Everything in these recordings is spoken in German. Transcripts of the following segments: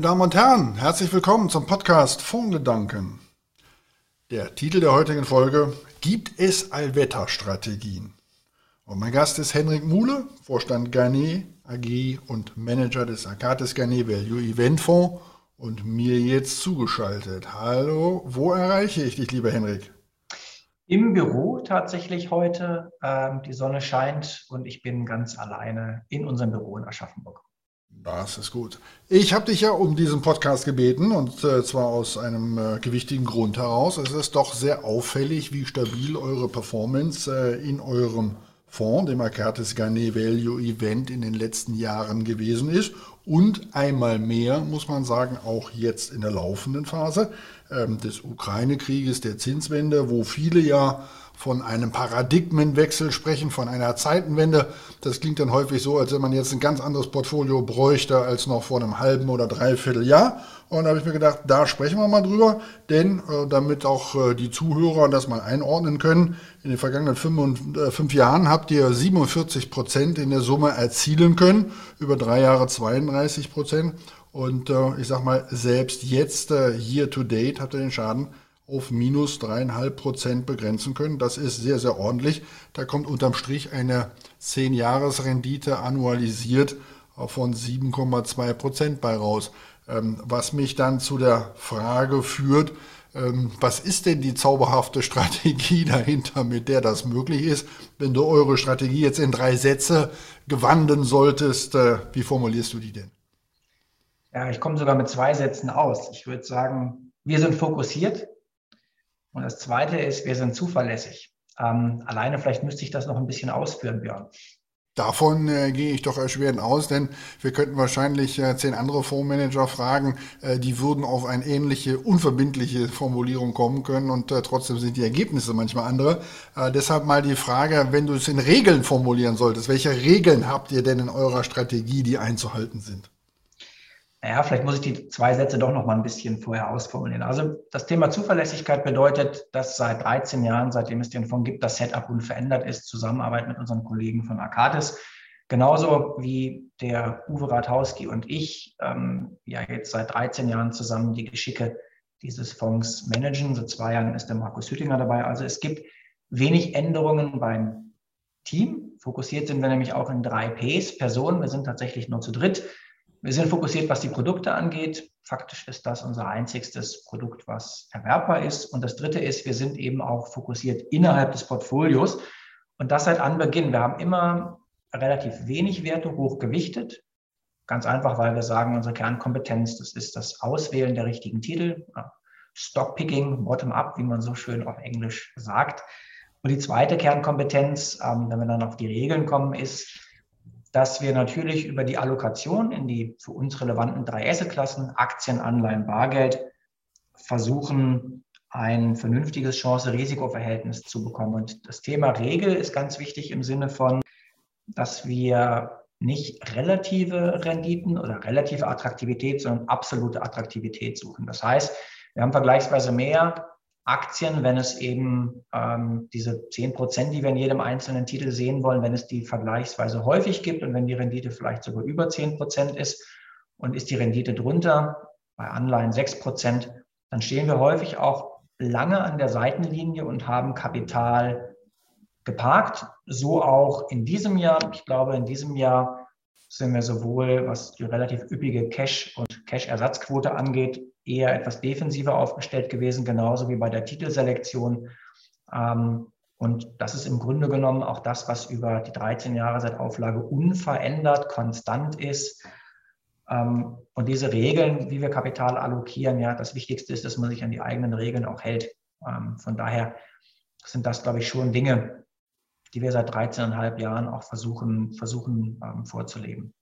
Meine Damen und Herren. Herzlich willkommen zum Podcast Fondgedanken. Der Titel der heutigen Folge Gibt es Allwetterstrategien? Und mein Gast ist Henrik Muhle, Vorstand Garnet AG und Manager des Akates Garnet Value Event Fonds und mir jetzt zugeschaltet. Hallo, wo erreiche ich dich, lieber Henrik? Im Büro tatsächlich heute. Ähm, die Sonne scheint und ich bin ganz alleine in unserem Büro in Aschaffenburg. Das ist gut. Ich habe dich ja um diesen Podcast gebeten und äh, zwar aus einem äh, gewichtigen Grund heraus. Es ist doch sehr auffällig, wie stabil eure Performance äh, in eurem Fonds, dem Akatis Garnet Value Event, in den letzten Jahren gewesen ist. Und einmal mehr, muss man sagen, auch jetzt in der laufenden Phase ähm, des Ukraine-Krieges, der Zinswende, wo viele ja von einem Paradigmenwechsel sprechen, von einer Zeitenwende. Das klingt dann häufig so, als wenn man jetzt ein ganz anderes Portfolio bräuchte als noch vor einem halben oder dreiviertel Jahr. Und da habe ich mir gedacht, da sprechen wir mal drüber, denn äh, damit auch äh, die Zuhörer das mal einordnen können, in den vergangenen fünf, und, äh, fünf Jahren habt ihr 47 Prozent in der Summe erzielen können, über drei Jahre 32 Prozent. Und äh, ich sag mal, selbst jetzt, äh, year to date, habt ihr den Schaden auf minus dreieinhalb Prozent begrenzen können. Das ist sehr, sehr ordentlich. Da kommt unterm Strich eine 10-Jahres-Rendite annualisiert von 7,2 Prozent bei raus. Ähm, was mich dann zu der Frage führt, ähm, was ist denn die zauberhafte Strategie dahinter, mit der das möglich ist? Wenn du eure Strategie jetzt in drei Sätze gewanden solltest, äh, wie formulierst du die denn? Ja, ich komme sogar mit zwei Sätzen aus. Ich würde sagen, wir sind fokussiert, und das Zweite ist, wir sind zuverlässig. Ähm, alleine vielleicht müsste ich das noch ein bisschen ausführen, Björn. Davon äh, gehe ich doch erschwerend aus, denn wir könnten wahrscheinlich äh, zehn andere Fondsmanager fragen, äh, die würden auf eine ähnliche unverbindliche Formulierung kommen können und äh, trotzdem sind die Ergebnisse manchmal andere. Äh, deshalb mal die Frage, wenn du es in Regeln formulieren solltest, welche Regeln habt ihr denn in eurer Strategie, die einzuhalten sind? Naja, vielleicht muss ich die zwei Sätze doch noch mal ein bisschen vorher ausformulieren. Also das Thema Zuverlässigkeit bedeutet, dass seit 13 Jahren, seitdem es den Fonds gibt, das Setup unverändert ist, Zusammenarbeit mit unseren Kollegen von Arcadis. Genauso wie der Uwe Rathauski und ich ähm, ja jetzt seit 13 Jahren zusammen die Geschicke dieses Fonds managen. Seit zwei Jahren ist der Markus Hüttinger dabei. Also es gibt wenig Änderungen beim Team. Fokussiert sind wir nämlich auch in drei Ps, Personen. Wir sind tatsächlich nur zu dritt. Wir sind fokussiert, was die Produkte angeht. Faktisch ist das unser einzigstes Produkt, was erwerbbar ist. Und das dritte ist, wir sind eben auch fokussiert innerhalb des Portfolios. Und das seit Anbeginn. Wir haben immer relativ wenig Werte hochgewichtet. Ganz einfach, weil wir sagen, unsere Kernkompetenz, das ist das Auswählen der richtigen Titel. Stockpicking, bottom-up, wie man so schön auf Englisch sagt. Und die zweite Kernkompetenz, ähm, wenn wir dann auf die Regeln kommen, ist, dass wir natürlich über die Allokation in die für uns relevanten drei Asset-Klassen, Aktien, Anleihen, Bargeld, versuchen, ein vernünftiges Chance-Risiko-Verhältnis zu bekommen. Und das Thema Regel ist ganz wichtig im Sinne von, dass wir nicht relative Renditen oder relative Attraktivität, sondern absolute Attraktivität suchen. Das heißt, wir haben vergleichsweise mehr Aktien, wenn es eben ähm, diese 10 Prozent, die wir in jedem einzelnen Titel sehen wollen, wenn es die vergleichsweise häufig gibt und wenn die Rendite vielleicht sogar über 10 Prozent ist und ist die Rendite drunter, bei Anleihen 6 Prozent, dann stehen wir häufig auch lange an der Seitenlinie und haben Kapital geparkt. So auch in diesem Jahr. Ich glaube, in diesem Jahr sind wir sowohl, was die relativ üppige Cash- und Cash-Ersatzquote angeht, eher etwas defensiver aufgestellt gewesen, genauso wie bei der Titelselektion. Ähm, und das ist im Grunde genommen auch das, was über die 13 Jahre seit Auflage unverändert, konstant ist. Ähm, und diese Regeln, wie wir Kapital allokieren, ja, das Wichtigste ist, dass man sich an die eigenen Regeln auch hält. Ähm, von daher sind das, glaube ich, schon Dinge, die wir seit 13,5 Jahren auch versuchen, versuchen vorzuleben.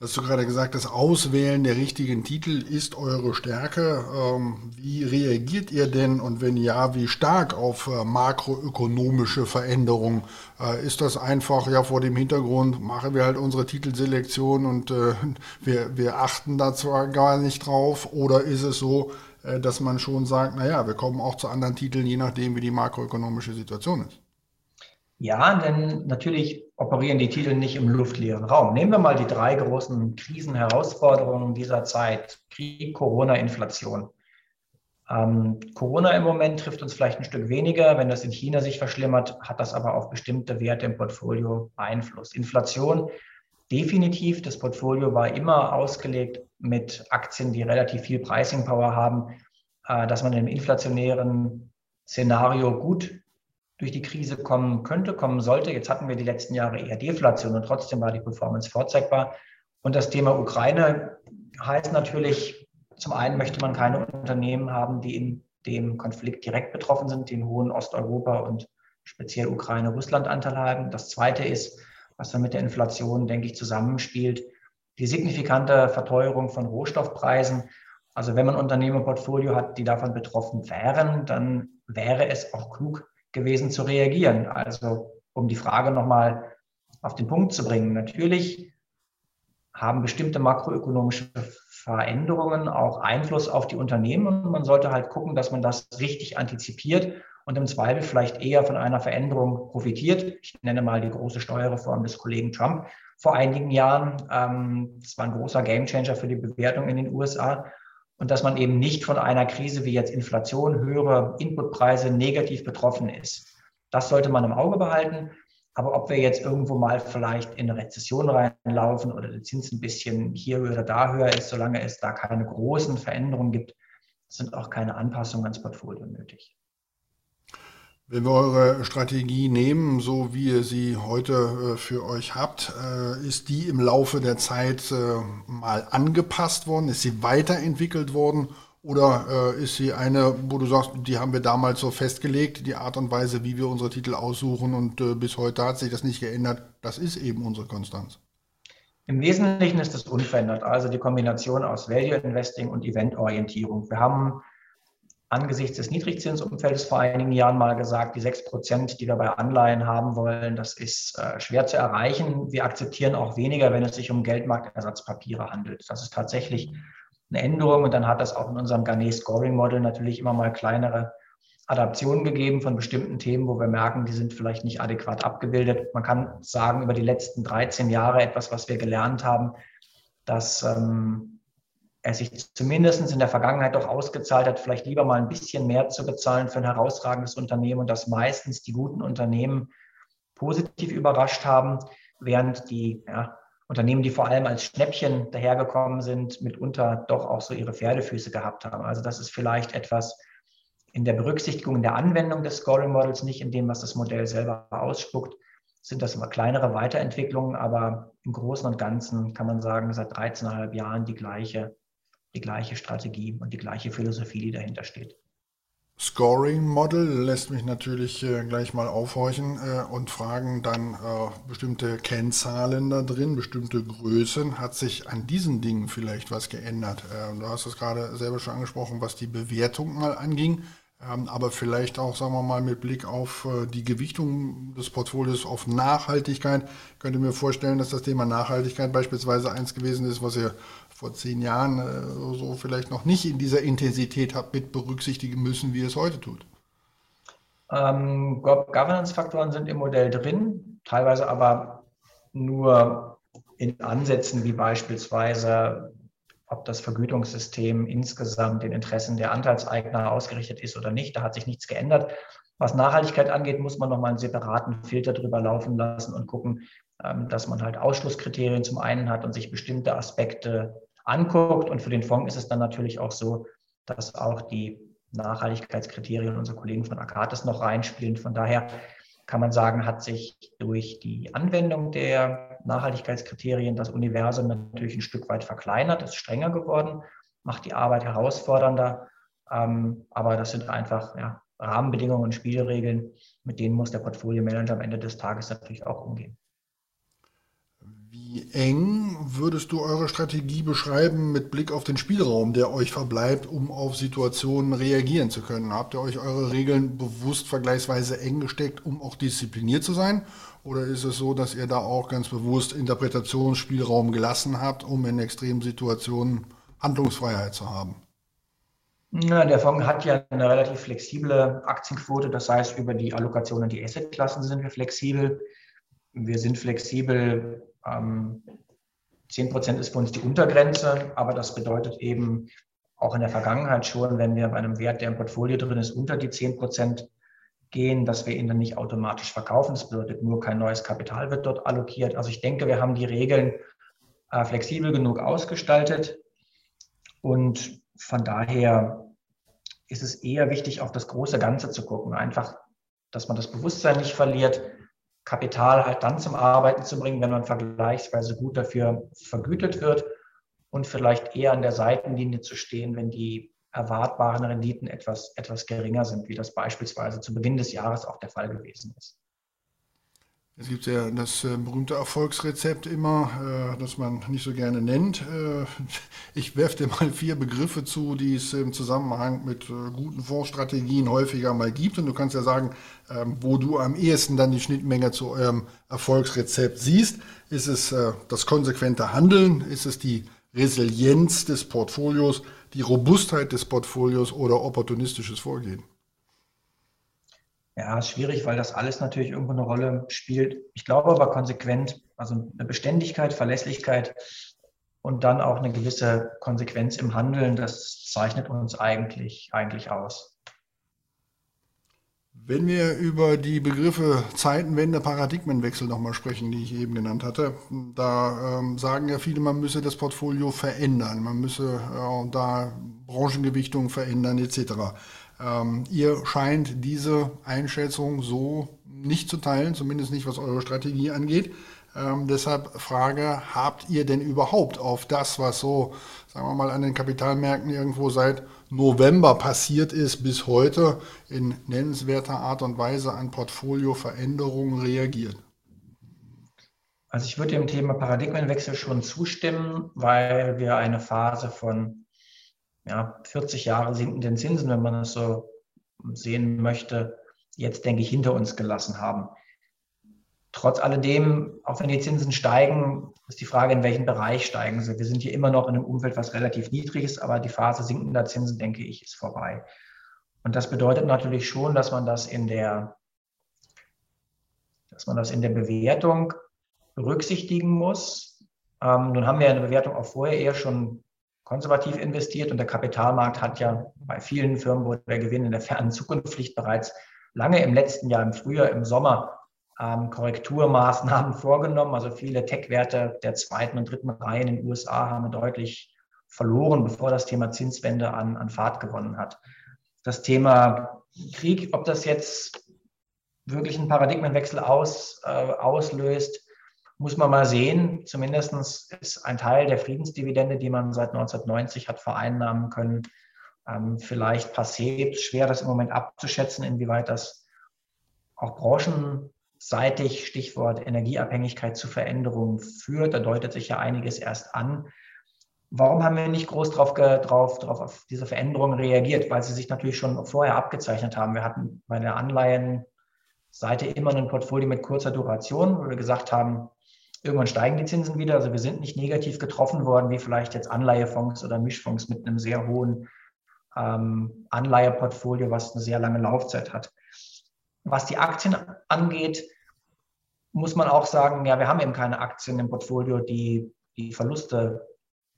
Hast du gerade gesagt, das Auswählen der richtigen Titel ist eure Stärke. Ähm, wie reagiert ihr denn und wenn ja, wie stark auf äh, makroökonomische Veränderungen? Äh, ist das einfach ja vor dem Hintergrund, machen wir halt unsere Titelselektion und äh, wir, wir achten da zwar gar nicht drauf oder ist es so, dass man schon sagt, naja, wir kommen auch zu anderen Titeln, je nachdem, wie die makroökonomische Situation ist? Ja, denn natürlich operieren die Titel nicht im luftleeren Raum. Nehmen wir mal die drei großen Krisenherausforderungen dieser Zeit. Krieg, Corona, Inflation. Ähm, Corona im Moment trifft uns vielleicht ein Stück weniger. Wenn das in China sich verschlimmert, hat das aber auf bestimmte Werte im Portfolio Einfluss. Inflation definitiv. Das Portfolio war immer ausgelegt mit Aktien, die relativ viel Pricing Power haben, äh, dass man im inflationären Szenario gut durch die Krise kommen könnte, kommen sollte. Jetzt hatten wir die letzten Jahre eher Deflation und trotzdem war die Performance vorzeigbar. Und das Thema Ukraine heißt natürlich, zum einen möchte man keine Unternehmen haben, die in dem Konflikt direkt betroffen sind, die in hohen Osteuropa und speziell Ukraine-Russland-Anteil haben. Das zweite ist, was dann mit der Inflation, denke ich, zusammenspielt, die signifikante Verteuerung von Rohstoffpreisen. Also wenn man Unternehmen im Portfolio hat, die davon betroffen wären, dann wäre es auch klug, gewesen zu reagieren. Also um die Frage nochmal auf den Punkt zu bringen. Natürlich haben bestimmte makroökonomische Veränderungen auch Einfluss auf die Unternehmen und man sollte halt gucken, dass man das richtig antizipiert und im Zweifel vielleicht eher von einer Veränderung profitiert. Ich nenne mal die große Steuerreform des Kollegen Trump vor einigen Jahren. Ähm, das war ein großer Gamechanger für die Bewertung in den USA und dass man eben nicht von einer Krise wie jetzt Inflation, höhere Inputpreise negativ betroffen ist. Das sollte man im Auge behalten. Aber ob wir jetzt irgendwo mal vielleicht in eine Rezession reinlaufen oder der Zins ein bisschen hier oder da höher ist, solange es da keine großen Veränderungen gibt, sind auch keine Anpassungen ans Portfolio nötig. Wenn wir eure Strategie nehmen, so wie ihr sie heute äh, für euch habt, äh, ist die im Laufe der Zeit äh, mal angepasst worden? Ist sie weiterentwickelt worden? Oder ist sie eine, wo du sagst, die haben wir damals so festgelegt, die Art und Weise, wie wir unsere Titel aussuchen und bis heute hat sich das nicht geändert? Das ist eben unsere Konstanz. Im Wesentlichen ist es unverändert, also die Kombination aus Value Investing und Eventorientierung. Wir haben angesichts des Niedrigzinsumfeldes vor einigen Jahren mal gesagt, die sechs Prozent, die wir bei Anleihen haben wollen, das ist äh, schwer zu erreichen. Wir akzeptieren auch weniger, wenn es sich um Geldmarktersatzpapiere handelt. Das ist tatsächlich eine Änderung und dann hat das auch in unserem Garnet Scoring Model natürlich immer mal kleinere Adaptionen gegeben von bestimmten Themen, wo wir merken, die sind vielleicht nicht adäquat abgebildet. Man kann sagen, über die letzten 13 Jahre etwas, was wir gelernt haben, dass ähm, es sich zumindest in der Vergangenheit doch ausgezahlt hat, vielleicht lieber mal ein bisschen mehr zu bezahlen für ein herausragendes Unternehmen und dass meistens die guten Unternehmen positiv überrascht haben, während die ja, Unternehmen, die vor allem als Schnäppchen dahergekommen sind, mitunter doch auch so ihre Pferdefüße gehabt haben. Also das ist vielleicht etwas in der Berücksichtigung der Anwendung des Scoring Models, nicht in dem, was das Modell selber ausspuckt, sind das immer kleinere Weiterentwicklungen, aber im Großen und Ganzen kann man sagen, seit 13,5 Jahren die gleiche die gleiche Strategie und die gleiche Philosophie, die dahinter steht. Scoring Model lässt mich natürlich äh, gleich mal aufhorchen äh, und fragen dann äh, bestimmte Kennzahlen da drin, bestimmte Größen. Hat sich an diesen Dingen vielleicht was geändert? Äh, du hast es gerade selber schon angesprochen, was die Bewertung mal anging, ähm, aber vielleicht auch, sagen wir mal, mit Blick auf äh, die Gewichtung des Portfolios auf Nachhaltigkeit. Könnte mir vorstellen, dass das Thema Nachhaltigkeit beispielsweise eins gewesen ist, was ihr vor zehn Jahren äh, so vielleicht noch nicht in dieser Intensität habt mit berücksichtigen müssen, wie es heute tut? Ähm, Governance-Faktoren sind im Modell drin, teilweise aber nur in Ansätzen wie beispielsweise, ob das Vergütungssystem insgesamt den Interessen der Anteilseigner ausgerichtet ist oder nicht. Da hat sich nichts geändert. Was Nachhaltigkeit angeht, muss man nochmal einen separaten Filter drüber laufen lassen und gucken, ähm, dass man halt Ausschlusskriterien zum einen hat und sich bestimmte Aspekte anguckt. Und für den Fonds ist es dann natürlich auch so, dass auch die Nachhaltigkeitskriterien unserer Kollegen von Akatis noch reinspielen. Von daher kann man sagen, hat sich durch die Anwendung der Nachhaltigkeitskriterien das Universum natürlich ein Stück weit verkleinert, ist strenger geworden, macht die Arbeit herausfordernder. Ähm, aber das sind einfach ja, Rahmenbedingungen und Spielregeln, mit denen muss der Portfolio-Manager am Ende des Tages natürlich auch umgehen. Wie eng würdest du eure Strategie beschreiben mit Blick auf den Spielraum, der euch verbleibt, um auf Situationen reagieren zu können? Habt ihr euch eure Regeln bewusst vergleichsweise eng gesteckt, um auch diszipliniert zu sein? Oder ist es so, dass ihr da auch ganz bewusst Interpretationsspielraum gelassen habt, um in extremen Situationen Handlungsfreiheit zu haben? Ja, der Fonds hat ja eine relativ flexible Aktienquote. Das heißt, über die Allokation in die Assetklassen sind wir flexibel. Wir sind flexibel. Ähm, 10 Prozent ist für uns die Untergrenze, aber das bedeutet eben auch in der Vergangenheit schon, wenn wir bei einem Wert, der im Portfolio drin ist, unter die 10 Prozent gehen, dass wir ihn dann nicht automatisch verkaufen. Das bedeutet nur, kein neues Kapital wird dort allokiert. Also ich denke, wir haben die Regeln äh, flexibel genug ausgestaltet und von daher ist es eher wichtig, auf das große Ganze zu gucken. Einfach, dass man das Bewusstsein nicht verliert, Kapital halt dann zum Arbeiten zu bringen, wenn man vergleichsweise gut dafür vergütet wird und vielleicht eher an der Seitenlinie zu stehen, wenn die erwartbaren Renditen etwas, etwas geringer sind, wie das beispielsweise zu Beginn des Jahres auch der Fall gewesen ist. Es gibt ja das äh, berühmte Erfolgsrezept immer, äh, das man nicht so gerne nennt. Äh, ich werfe dir mal vier Begriffe zu, die es im Zusammenhang mit guten Fondsstrategien häufiger mal gibt. Und du kannst ja sagen, ähm, wo du am ehesten dann die Schnittmenge zu eurem Erfolgsrezept siehst. Ist es das konsequente Handeln? Ist es die Resilienz des Portfolios, die Robustheit des Portfolios oder opportunistisches Vorgehen? Ja, ist schwierig, weil das alles natürlich irgendwo eine Rolle spielt. Ich glaube aber konsequent, also eine Beständigkeit, Verlässlichkeit und dann auch eine gewisse Konsequenz im Handeln, das zeichnet uns eigentlich, eigentlich aus. Wenn wir über die Begriffe Zeitenwende, Paradigmenwechsel nochmal sprechen, die ich eben genannt hatte, da ähm, sagen ja viele, man müsse das Portfolio verändern, man müsse äh, da Branchengewichtungen verändern etc. Ähm, ihr scheint diese Einschätzung so nicht zu teilen, zumindest nicht was eure Strategie angeht. Ähm, deshalb Frage, habt ihr denn überhaupt auf das, was so, sagen wir mal, an den Kapitalmärkten irgendwo seit November passiert ist, bis heute in nennenswerter Art und Weise an Portfolioveränderungen reagiert? Also ich würde dem Thema Paradigmenwechsel schon zustimmen, weil wir eine Phase von ja, 40 Jahre sinkenden Zinsen, wenn man es so sehen möchte, jetzt, denke ich, hinter uns gelassen haben. Trotz alledem, auch wenn die Zinsen steigen, ist die Frage, in welchem Bereich steigen sie. Wir sind hier immer noch in einem Umfeld, was relativ niedrig ist, aber die Phase sinkender Zinsen, denke ich, ist vorbei. Und das bedeutet natürlich schon, dass man das in der, dass man das in der Bewertung berücksichtigen muss. Ähm, nun haben wir eine Bewertung auch vorher eher schon konservativ investiert und der Kapitalmarkt hat ja bei vielen Firmen, wo der Gewinn in der fernen Zukunft bereits lange im letzten Jahr, im Frühjahr, im Sommer ähm, Korrekturmaßnahmen vorgenommen. Also viele Tech-Werte der zweiten und dritten Reihe in den USA haben deutlich verloren, bevor das Thema Zinswende an, an Fahrt gewonnen hat. Das Thema Krieg, ob das jetzt wirklich einen Paradigmenwechsel aus, äh, auslöst, muss man mal sehen. Zumindest ist ein Teil der Friedensdividende, die man seit 1990 hat vereinnahmen können, ähm, vielleicht passé. Schwer, das im Moment abzuschätzen, inwieweit das auch branchenseitig, Stichwort Energieabhängigkeit zu Veränderungen führt. Da deutet sich ja einiges erst an. Warum haben wir nicht groß drauf, drauf, drauf auf diese Veränderungen reagiert? Weil sie sich natürlich schon vorher abgezeichnet haben. Wir hatten bei der Anleihenseite immer ein Portfolio mit kurzer Duration, wo wir gesagt haben, Irgendwann steigen die Zinsen wieder. Also wir sind nicht negativ getroffen worden, wie vielleicht jetzt Anleihefonds oder Mischfonds mit einem sehr hohen ähm, Anleiheportfolio, was eine sehr lange Laufzeit hat. Was die Aktien angeht, muss man auch sagen, ja, wir haben eben keine Aktien im Portfolio, die die Verluste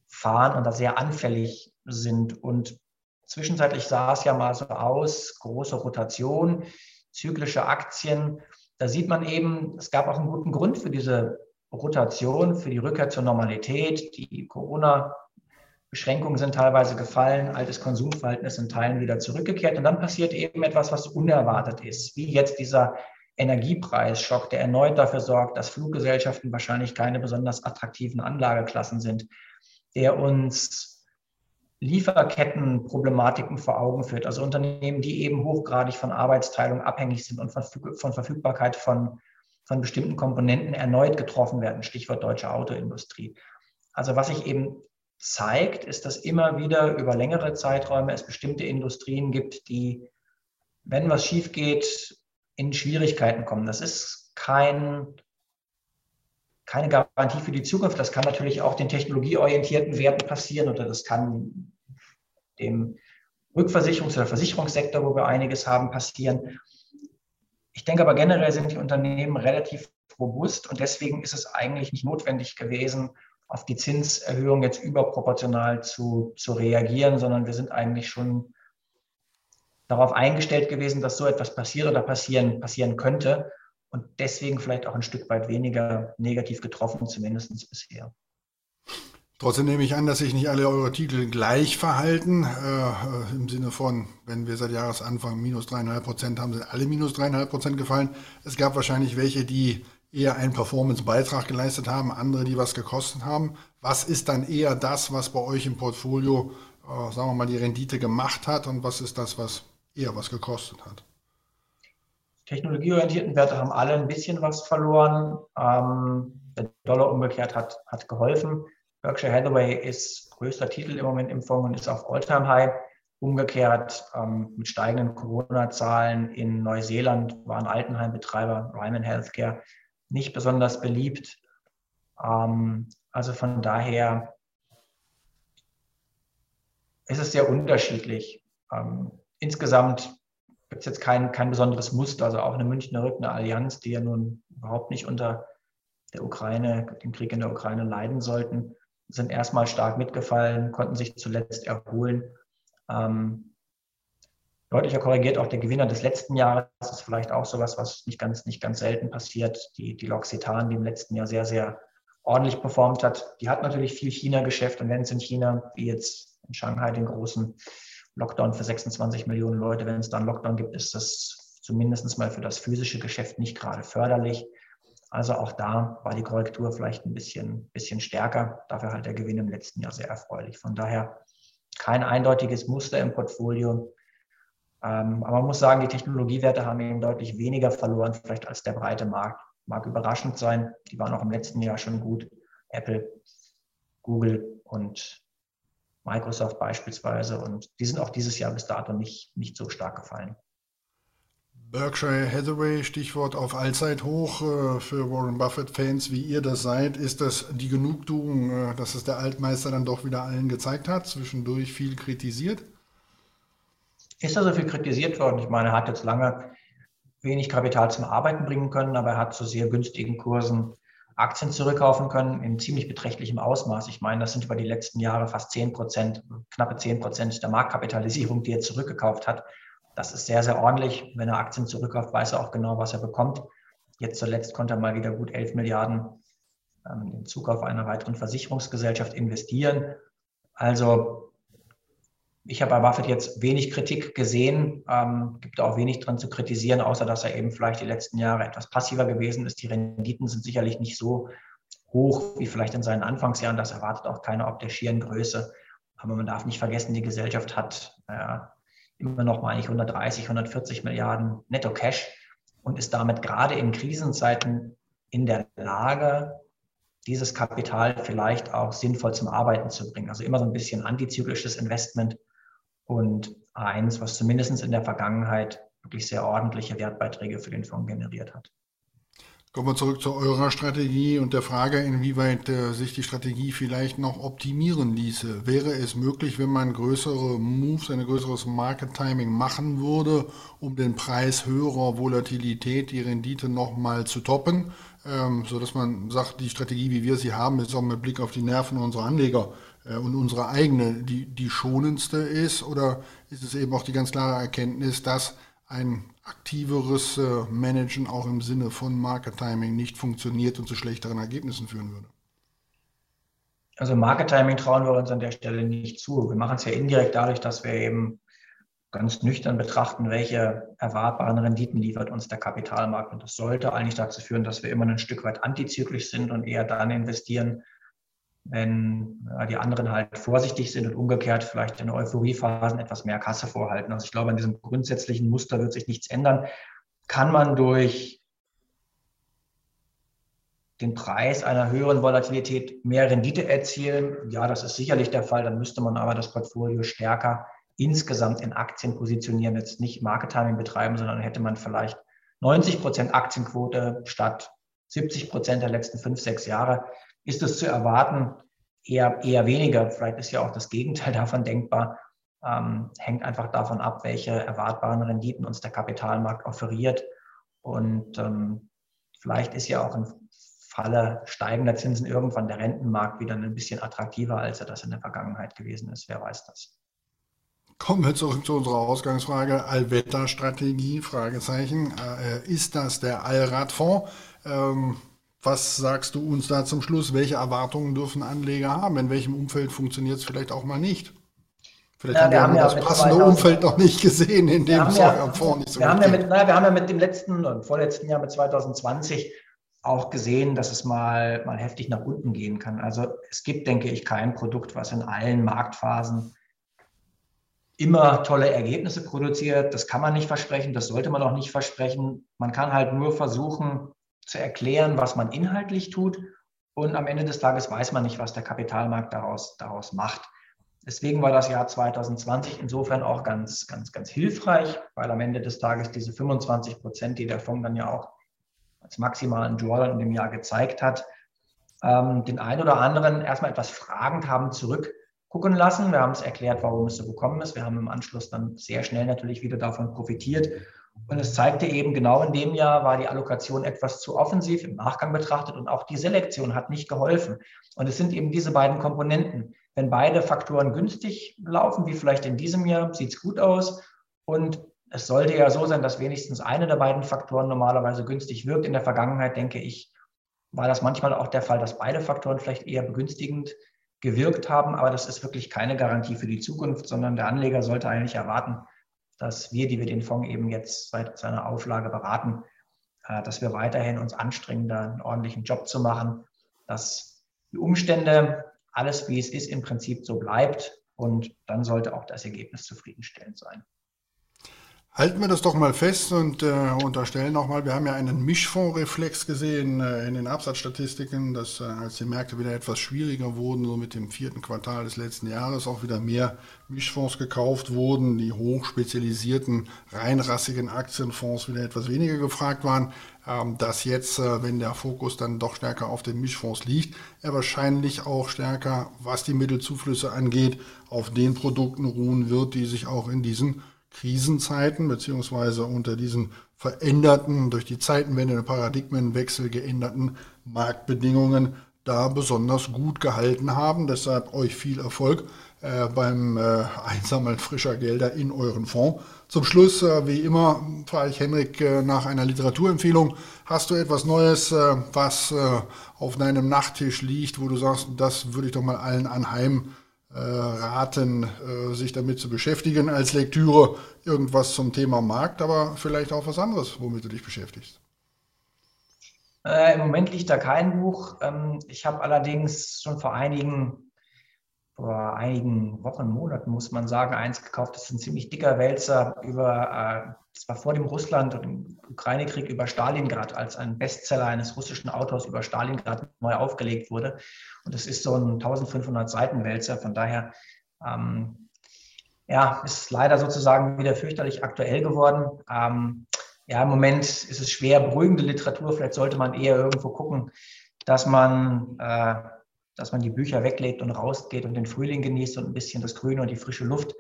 fahren und da sehr anfällig sind. Und zwischenzeitlich sah es ja mal so aus, große Rotation, zyklische Aktien. Da sieht man eben, es gab auch einen guten Grund für diese Rotation für die Rückkehr zur Normalität. Die Corona-Beschränkungen sind teilweise gefallen, altes Konsumverhalten ist in Teilen wieder zurückgekehrt. Und dann passiert eben etwas, was unerwartet ist, wie jetzt dieser Energiepreisschock, der erneut dafür sorgt, dass Fluggesellschaften wahrscheinlich keine besonders attraktiven Anlageklassen sind, der uns Lieferkettenproblematiken vor Augen führt. Also Unternehmen, die eben hochgradig von Arbeitsteilung abhängig sind und von Verfügbarkeit von von bestimmten Komponenten erneut getroffen werden, Stichwort deutsche Autoindustrie. Also was sich eben zeigt, ist, dass immer wieder über längere Zeiträume es bestimmte Industrien gibt, die, wenn was schief geht, in Schwierigkeiten kommen. Das ist kein, keine Garantie für die Zukunft. Das kann natürlich auch den technologieorientierten Werten passieren oder das kann dem Rückversicherungs- oder Versicherungssektor, wo wir einiges haben, passieren. Ich denke aber generell sind die Unternehmen relativ robust und deswegen ist es eigentlich nicht notwendig gewesen, auf die Zinserhöhung jetzt überproportional zu, zu reagieren, sondern wir sind eigentlich schon darauf eingestellt gewesen, dass so etwas passiert oder passieren, passieren könnte und deswegen vielleicht auch ein Stück weit weniger negativ getroffen, zumindest bisher. Trotzdem nehme ich an, dass sich nicht alle eure Titel gleich verhalten. Äh, Im Sinne von, wenn wir seit Jahresanfang minus dreieinhalb Prozent haben, sind alle minus dreieinhalb Prozent gefallen. Es gab wahrscheinlich welche, die eher einen Performance-Beitrag geleistet haben, andere, die was gekostet haben. Was ist dann eher das, was bei euch im Portfolio, äh, sagen wir mal, die Rendite gemacht hat und was ist das, was eher was gekostet hat? Technologieorientierten Werte haben alle ein bisschen was verloren. Ähm, der Dollar umgekehrt hat, hat geholfen. Berkshire Hathaway ist größter Titel im Moment im Fonds und ist auf All-Time-High. Umgekehrt ähm, mit steigenden Corona-Zahlen in Neuseeland waren Altenheimbetreiber Ryman Healthcare nicht besonders beliebt. Ähm, also von daher ist es sehr unterschiedlich. Ähm, insgesamt gibt es jetzt kein, kein besonderes Muster. Also auch eine Münchner Rück, Allianz, die ja nun überhaupt nicht unter der Ukraine, dem Krieg in der Ukraine leiden sollten, sind erstmal stark mitgefallen, konnten sich zuletzt erholen. Ähm, deutlicher korrigiert auch der Gewinner des letzten Jahres. Das ist vielleicht auch sowas, was nicht ganz, nicht ganz selten passiert. Die, die L'Occitane, die im letzten Jahr sehr, sehr ordentlich performt hat. Die hat natürlich viel China-Geschäft und wenn es in China, wie jetzt in Shanghai, den großen Lockdown für 26 Millionen Leute, wenn es dann Lockdown gibt, ist das zumindest mal für das physische Geschäft nicht gerade förderlich. Also auch da war die Korrektur vielleicht ein bisschen, bisschen stärker. Dafür halt der Gewinn im letzten Jahr sehr erfreulich. Von daher kein eindeutiges Muster im Portfolio. Ähm, aber man muss sagen, die Technologiewerte haben eben deutlich weniger verloren, vielleicht als der breite Markt. Mag überraschend sein. Die waren auch im letzten Jahr schon gut. Apple, Google und Microsoft beispielsweise. Und die sind auch dieses Jahr bis dato nicht, nicht so stark gefallen. Berkshire Hathaway, Stichwort auf Allzeithoch äh, für Warren Buffett-Fans, wie ihr das seid. Ist das die Genugtuung, äh, dass es der Altmeister dann doch wieder allen gezeigt hat? Zwischendurch viel kritisiert? Ist er so viel kritisiert worden? Ich meine, er hat jetzt lange wenig Kapital zum Arbeiten bringen können, aber er hat zu sehr günstigen Kursen Aktien zurückkaufen können in ziemlich beträchtlichem Ausmaß. Ich meine, das sind über die letzten Jahre fast 10 Prozent, knappe 10 Prozent der Marktkapitalisierung, die er zurückgekauft hat. Das ist sehr, sehr ordentlich. Wenn er Aktien zurückkauft, weiß er auch genau, was er bekommt. Jetzt zuletzt konnte er mal wieder gut 11 Milliarden ähm, im Zukauf einer weiteren Versicherungsgesellschaft investieren. Also ich habe bei Buffett jetzt wenig Kritik gesehen, ähm, gibt auch wenig dran zu kritisieren, außer dass er eben vielleicht die letzten Jahre etwas passiver gewesen ist. Die Renditen sind sicherlich nicht so hoch wie vielleicht in seinen Anfangsjahren. Das erwartet auch keiner ob der schieren Größe. Aber man darf nicht vergessen, die Gesellschaft hat naja, immer noch mal eigentlich 130, 140 Milliarden Netto Cash und ist damit gerade in Krisenzeiten in der Lage, dieses Kapital vielleicht auch sinnvoll zum Arbeiten zu bringen. Also immer so ein bisschen antizyklisches Investment und eins, was zumindest in der Vergangenheit wirklich sehr ordentliche Wertbeiträge für den Fonds generiert hat. Kommen wir zurück zu eurer Strategie und der Frage, inwieweit äh, sich die Strategie vielleicht noch optimieren ließe. Wäre es möglich, wenn man größere Moves, ein größeres Market Timing machen würde, um den Preis höherer Volatilität, die Rendite nochmal zu toppen, ähm, sodass man sagt, die Strategie, wie wir sie haben, ist auch mit Blick auf die Nerven unserer Anleger äh, und unsere eigene, die, die schonendste ist? Oder ist es eben auch die ganz klare Erkenntnis, dass ein aktiveres äh, Managen auch im Sinne von Market Timing nicht funktioniert und zu schlechteren Ergebnissen führen würde? Also Market Timing trauen wir uns an der Stelle nicht zu. Wir machen es ja indirekt dadurch, dass wir eben ganz nüchtern betrachten, welche erwartbaren Renditen liefert uns der Kapitalmarkt. Und das sollte eigentlich dazu führen, dass wir immer ein Stück weit antizyklisch sind und eher dann investieren, wenn ja, die anderen halt vorsichtig sind und umgekehrt vielleicht in Euphoriephasen etwas mehr Kasse vorhalten. Also ich glaube, an diesem grundsätzlichen Muster wird sich nichts ändern. Kann man durch den Preis einer höheren Volatilität mehr Rendite erzielen? Ja, das ist sicherlich der Fall. Dann müsste man aber das Portfolio stärker insgesamt in Aktien positionieren, jetzt nicht Market Timing betreiben, sondern hätte man vielleicht 90 Prozent Aktienquote statt 70 Prozent der letzten fünf, sechs Jahre ist es zu erwarten, eher, eher weniger. Vielleicht ist ja auch das Gegenteil davon denkbar. ähm, hängt einfach davon ab, welche erwartbaren Renditen uns der Kapitalmarkt offeriert. Und ähm, vielleicht ist ja auch im Falle steigender Zinsen irgendwann der Rentenmarkt wieder ein bisschen attraktiver, als er das in der Vergangenheit gewesen ist. Wer weiß das. Kommen wir zurück zu unserer Ausgangsfrage. Allwetterstrategie, Fragezeichen. Äh, ist das der Allradfonds? Ähm, was sagst du uns da zum Schluss? Welche Erwartungen dürfen Anleger haben? In welchem Umfeld funktioniert es vielleicht auch mal nicht? Vielleicht ja, wir haben, wir ja das passende 2000, Umfeld noch nicht gesehen, in dem es ja, Fonds nicht so wir haben ja mit, naja, Wir haben ja mit dem letzten und vorletzten Jahr mit 2020 auch gesehen, dass es mal, mal heftig nach unten gehen kann. Also es gibt, denke ich, kein Produkt, was in allen Marktphasen immer tolle Ergebnisse produziert. Das kann man nicht versprechen, das sollte man auch nicht versprechen. Man kann halt nur versuchen zu erklären, was man inhaltlich tut. Und am Ende des Tages weiß man nicht, was der Kapitalmarkt daraus, daraus macht. Deswegen war das Jahr 2020 insofern auch ganz, ganz, ganz hilfreich, weil am Ende des Tages diese 25 Prozent, die der Fonds dann ja auch als maximalen Drawdown in dem Jahr gezeigt hat, ähm, den einen oder anderen erstmal etwas fragend haben zurückgucken lassen. Wir haben es erklärt, warum es so gekommen ist. Wir haben im Anschluss dann sehr schnell natürlich wieder davon profitiert. Und es zeigte eben, genau in dem Jahr war die Allokation etwas zu offensiv im Nachgang betrachtet und auch die Selektion hat nicht geholfen. Und es sind eben diese beiden Komponenten. Wenn beide Faktoren günstig laufen, wie vielleicht in diesem Jahr, sieht es gut aus. Und es sollte ja so sein, dass wenigstens eine der beiden Faktoren normalerweise günstig wirkt. In der Vergangenheit, denke ich, war das manchmal auch der Fall, dass beide Faktoren vielleicht eher begünstigend gewirkt haben. Aber das ist wirklich keine Garantie für die Zukunft, sondern der Anleger sollte eigentlich erwarten, dass wir, die wir den Fonds eben jetzt seit seiner Auflage beraten, äh, dass wir weiterhin uns anstrengen, da einen ordentlichen Job zu machen, dass die Umstände alles, wie es ist, im Prinzip so bleibt. Und dann sollte auch das Ergebnis zufriedenstellend sein. Halten wir das doch mal fest und äh, unterstellen nochmal, wir haben ja einen Mischfondsreflex gesehen äh, in den Absatzstatistiken, dass äh, als die Märkte wieder etwas schwieriger wurden, so mit dem vierten Quartal des letzten Jahres auch wieder mehr Mischfonds gekauft wurden, die hochspezialisierten, reinrassigen Aktienfonds wieder etwas weniger gefragt waren, ähm, dass jetzt, äh, wenn der Fokus dann doch stärker auf den Mischfonds liegt, er wahrscheinlich auch stärker, was die Mittelzuflüsse angeht, auf den Produkten ruhen wird, die sich auch in diesen Krisenzeiten beziehungsweise unter diesen veränderten, durch die Zeitenwende, Paradigmenwechsel geänderten Marktbedingungen da besonders gut gehalten haben. Deshalb euch viel Erfolg äh, beim äh, Einsammeln frischer Gelder in euren Fonds. Zum Schluss, äh, wie immer, frage ich Henrik äh, nach einer Literaturempfehlung. Hast du etwas Neues, äh, was äh, auf deinem Nachttisch liegt, wo du sagst, das würde ich doch mal allen anheim äh, raten, äh, sich damit zu beschäftigen als Lektüre. Irgendwas zum Thema Markt, aber vielleicht auch was anderes, womit du dich beschäftigst. Äh, Im Moment liegt da kein Buch. Ähm, ich habe allerdings schon vor einigen, vor einigen Wochen, Monaten, muss man sagen, eins gekauft. Das ist ein ziemlich dicker Wälzer über, das war vor dem Russland- und Ukraine-Krieg über Stalingrad, als ein Bestseller eines russischen Autors über Stalingrad neu aufgelegt wurde. Und das ist so ein 1500 Seiten Wälzer. Von daher ähm, ja, ist leider sozusagen wieder fürchterlich aktuell geworden. Ähm, ja, im Moment ist es schwer, beruhigende Literatur. Vielleicht sollte man eher irgendwo gucken, dass man, äh, dass man die Bücher weglegt und rausgeht und den Frühling genießt und ein bisschen das Grüne und die frische Luft.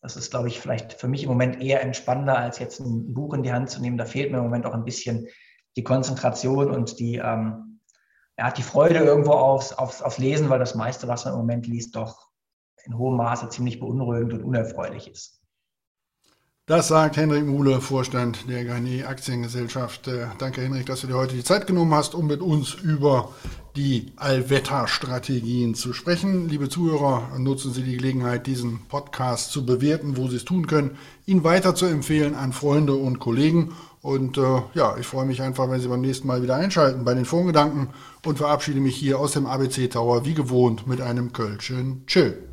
Das ist, glaube ich, vielleicht für mich im Moment eher entspannender, als jetzt ein Buch in die Hand zu nehmen. Da fehlt mir im Moment auch ein bisschen die Konzentration und die, ähm, hat die Freude irgendwo aufs, aufs, aufs Lesen, weil das meiste, was man im Moment liest, doch in hohem Maße ziemlich beunruhigend und unerfreulich ist. Das sagt Henrik Muhle, Vorstand der Garnier Aktiengesellschaft. Äh, danke, Henrik, dass du dir heute die Zeit genommen hast, um mit uns über die Allwetterstrategien zu sprechen. Liebe Zuhörer, nutzen Sie die Gelegenheit, diesen Podcast zu bewerten, wo Sie es tun können, ihn weiter zu empfehlen an Freunde und Kollegen und äh, ja, ich freue mich einfach, wenn Sie beim nächsten Mal wieder einschalten bei den Fondsgedanken und verabschiede mich hier aus dem ABC Tower wie gewohnt mit einem Kölschen Chill.